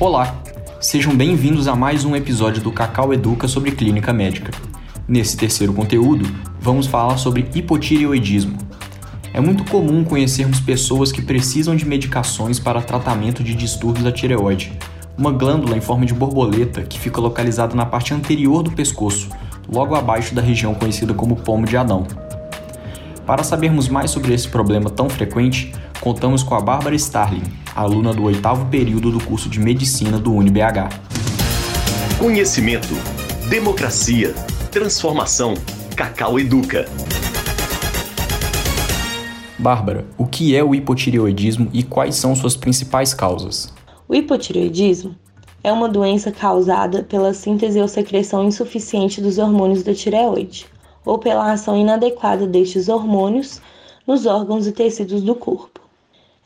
Olá, sejam bem-vindos a mais um episódio do Cacau Educa sobre clínica médica. Nesse terceiro conteúdo, vamos falar sobre hipotireoidismo. É muito comum conhecermos pessoas que precisam de medicações para tratamento de distúrbios da tireoide, uma glândula em forma de borboleta que fica localizada na parte anterior do pescoço, logo abaixo da região conhecida como pomo de Adão. Para sabermos mais sobre esse problema tão frequente, contamos com a Bárbara Starling, aluna do oitavo período do curso de Medicina do UniBH. Conhecimento, democracia, transformação. Cacau Educa. Bárbara, o que é o hipotireoidismo e quais são suas principais causas? O hipotireoidismo é uma doença causada pela síntese ou secreção insuficiente dos hormônios da tireoide, ou pela ação inadequada destes hormônios nos órgãos e tecidos do corpo.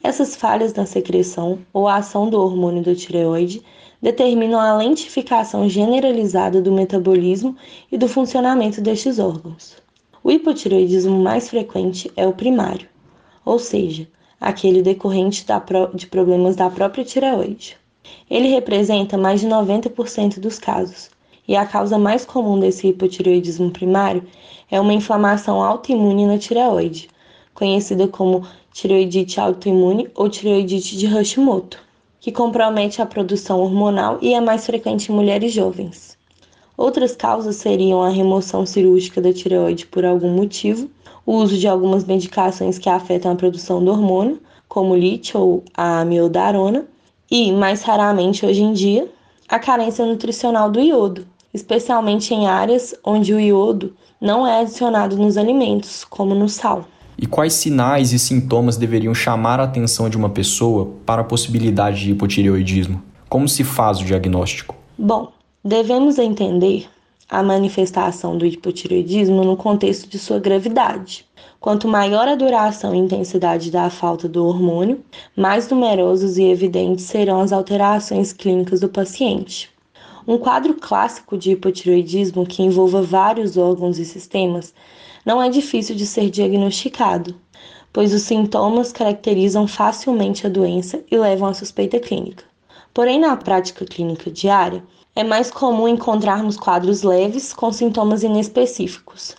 Essas falhas na secreção ou ação do hormônio da tireoide determinam a lentificação generalizada do metabolismo e do funcionamento destes órgãos. O hipotireoidismo mais frequente é o primário, ou seja, aquele decorrente de problemas da própria tireoide. Ele representa mais de 90% dos casos, e a causa mais comum desse hipotireoidismo primário é uma inflamação autoimune na tireoide, conhecida como tireoidite autoimune ou tireoidite de Hashimoto, que compromete a produção hormonal e é mais frequente em mulheres jovens. Outras causas seriam a remoção cirúrgica da tireoide por algum motivo, o uso de algumas medicações que afetam a produção do hormônio, como lítio ou a amiodarona, e, mais raramente hoje em dia, a carência nutricional do iodo, especialmente em áreas onde o iodo não é adicionado nos alimentos, como no sal. E quais sinais e sintomas deveriam chamar a atenção de uma pessoa para a possibilidade de hipotireoidismo? Como se faz o diagnóstico? Bom, devemos entender a manifestação do hipotireoidismo no contexto de sua gravidade. Quanto maior a duração e intensidade da falta do hormônio, mais numerosos e evidentes serão as alterações clínicas do paciente. Um quadro clássico de hipotireoidismo que envolva vários órgãos e sistemas não é difícil de ser diagnosticado, pois os sintomas caracterizam facilmente a doença e levam à suspeita clínica. Porém, na prática clínica diária, é mais comum encontrarmos quadros leves com sintomas inespecíficos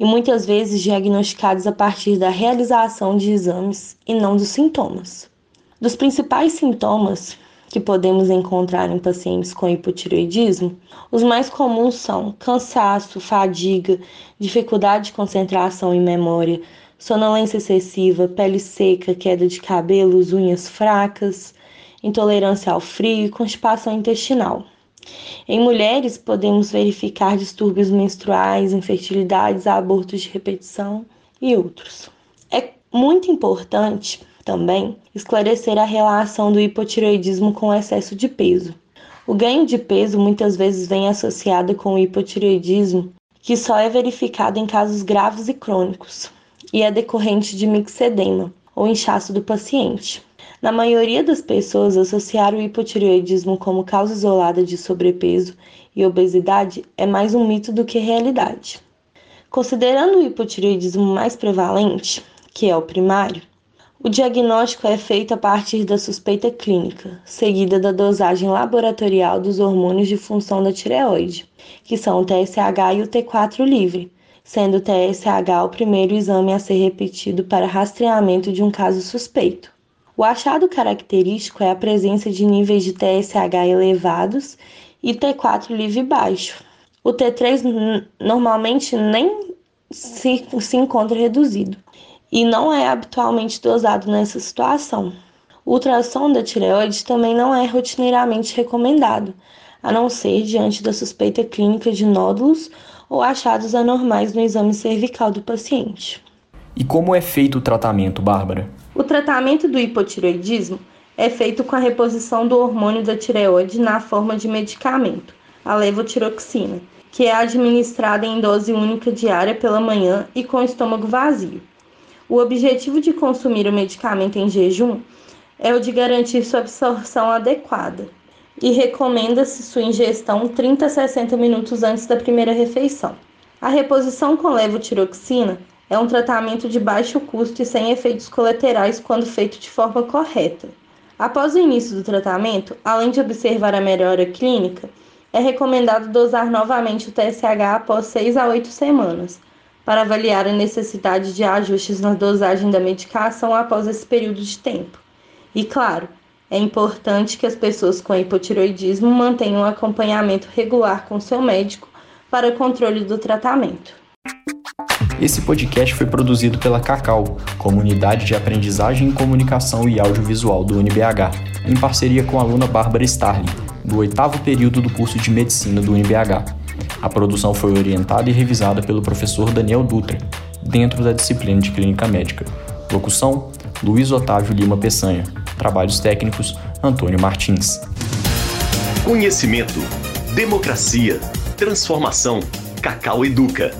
e muitas vezes diagnosticados a partir da realização de exames e não dos sintomas. Dos principais sintomas que podemos encontrar em pacientes com hipotireoidismo, os mais comuns são cansaço, fadiga, dificuldade de concentração e memória, sonolência excessiva, pele seca, queda de cabelos, unhas fracas, intolerância ao frio e constipação intestinal. Em mulheres, podemos verificar distúrbios menstruais, infertilidades, abortos de repetição e outros. É muito importante também esclarecer a relação do hipotireoidismo com o excesso de peso. O ganho de peso muitas vezes vem associado com o hipotireoidismo, que só é verificado em casos graves e crônicos, e é decorrente de mixedema, ou inchaço do paciente. Na maioria das pessoas, associar o hipotireoidismo como causa isolada de sobrepeso e obesidade é mais um mito do que realidade. Considerando o hipotireoidismo mais prevalente, que é o primário, o diagnóstico é feito a partir da suspeita clínica, seguida da dosagem laboratorial dos hormônios de função da tireoide, que são o TSH e o T4 livre, sendo o TSH o primeiro exame a ser repetido para rastreamento de um caso suspeito. O achado característico é a presença de níveis de TSH elevados e T4 livre baixo. O T3 normalmente nem se, se encontra reduzido e não é habitualmente dosado nessa situação. O ultrassom da tireoide também não é rotineiramente recomendado, a não ser diante da suspeita clínica de nódulos ou achados anormais no exame cervical do paciente. E como é feito o tratamento, Bárbara? O tratamento do hipotireoidismo é feito com a reposição do hormônio da tireoide na forma de medicamento, a levotiroxina, que é administrada em dose única diária pela manhã e com o estômago vazio. O objetivo de consumir o medicamento em jejum é o de garantir sua absorção adequada e recomenda-se sua ingestão 30 a 60 minutos antes da primeira refeição. A reposição com levotiroxina é um tratamento de baixo custo e sem efeitos colaterais quando feito de forma correta. Após o início do tratamento, além de observar a melhora clínica, é recomendado dosar novamente o TSH após 6 a 8 semanas, para avaliar a necessidade de ajustes na dosagem da medicação após esse período de tempo. E claro, é importante que as pessoas com hipotiroidismo mantenham um acompanhamento regular com seu médico para o controle do tratamento. Esse podcast foi produzido pela Cacau, Comunidade de Aprendizagem em Comunicação e Audiovisual do UniBH, em parceria com a aluna Bárbara Starling, do oitavo período do curso de Medicina do UniBH. A produção foi orientada e revisada pelo professor Daniel Dutra, dentro da disciplina de Clínica Médica. Locução: Luiz Otávio Lima Peçanha. Trabalhos técnicos: Antônio Martins. Conhecimento, democracia, transformação. Cacau Educa.